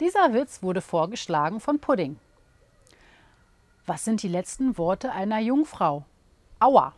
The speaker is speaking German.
Dieser Witz wurde vorgeschlagen von Pudding. Was sind die letzten Worte einer Jungfrau? Aua.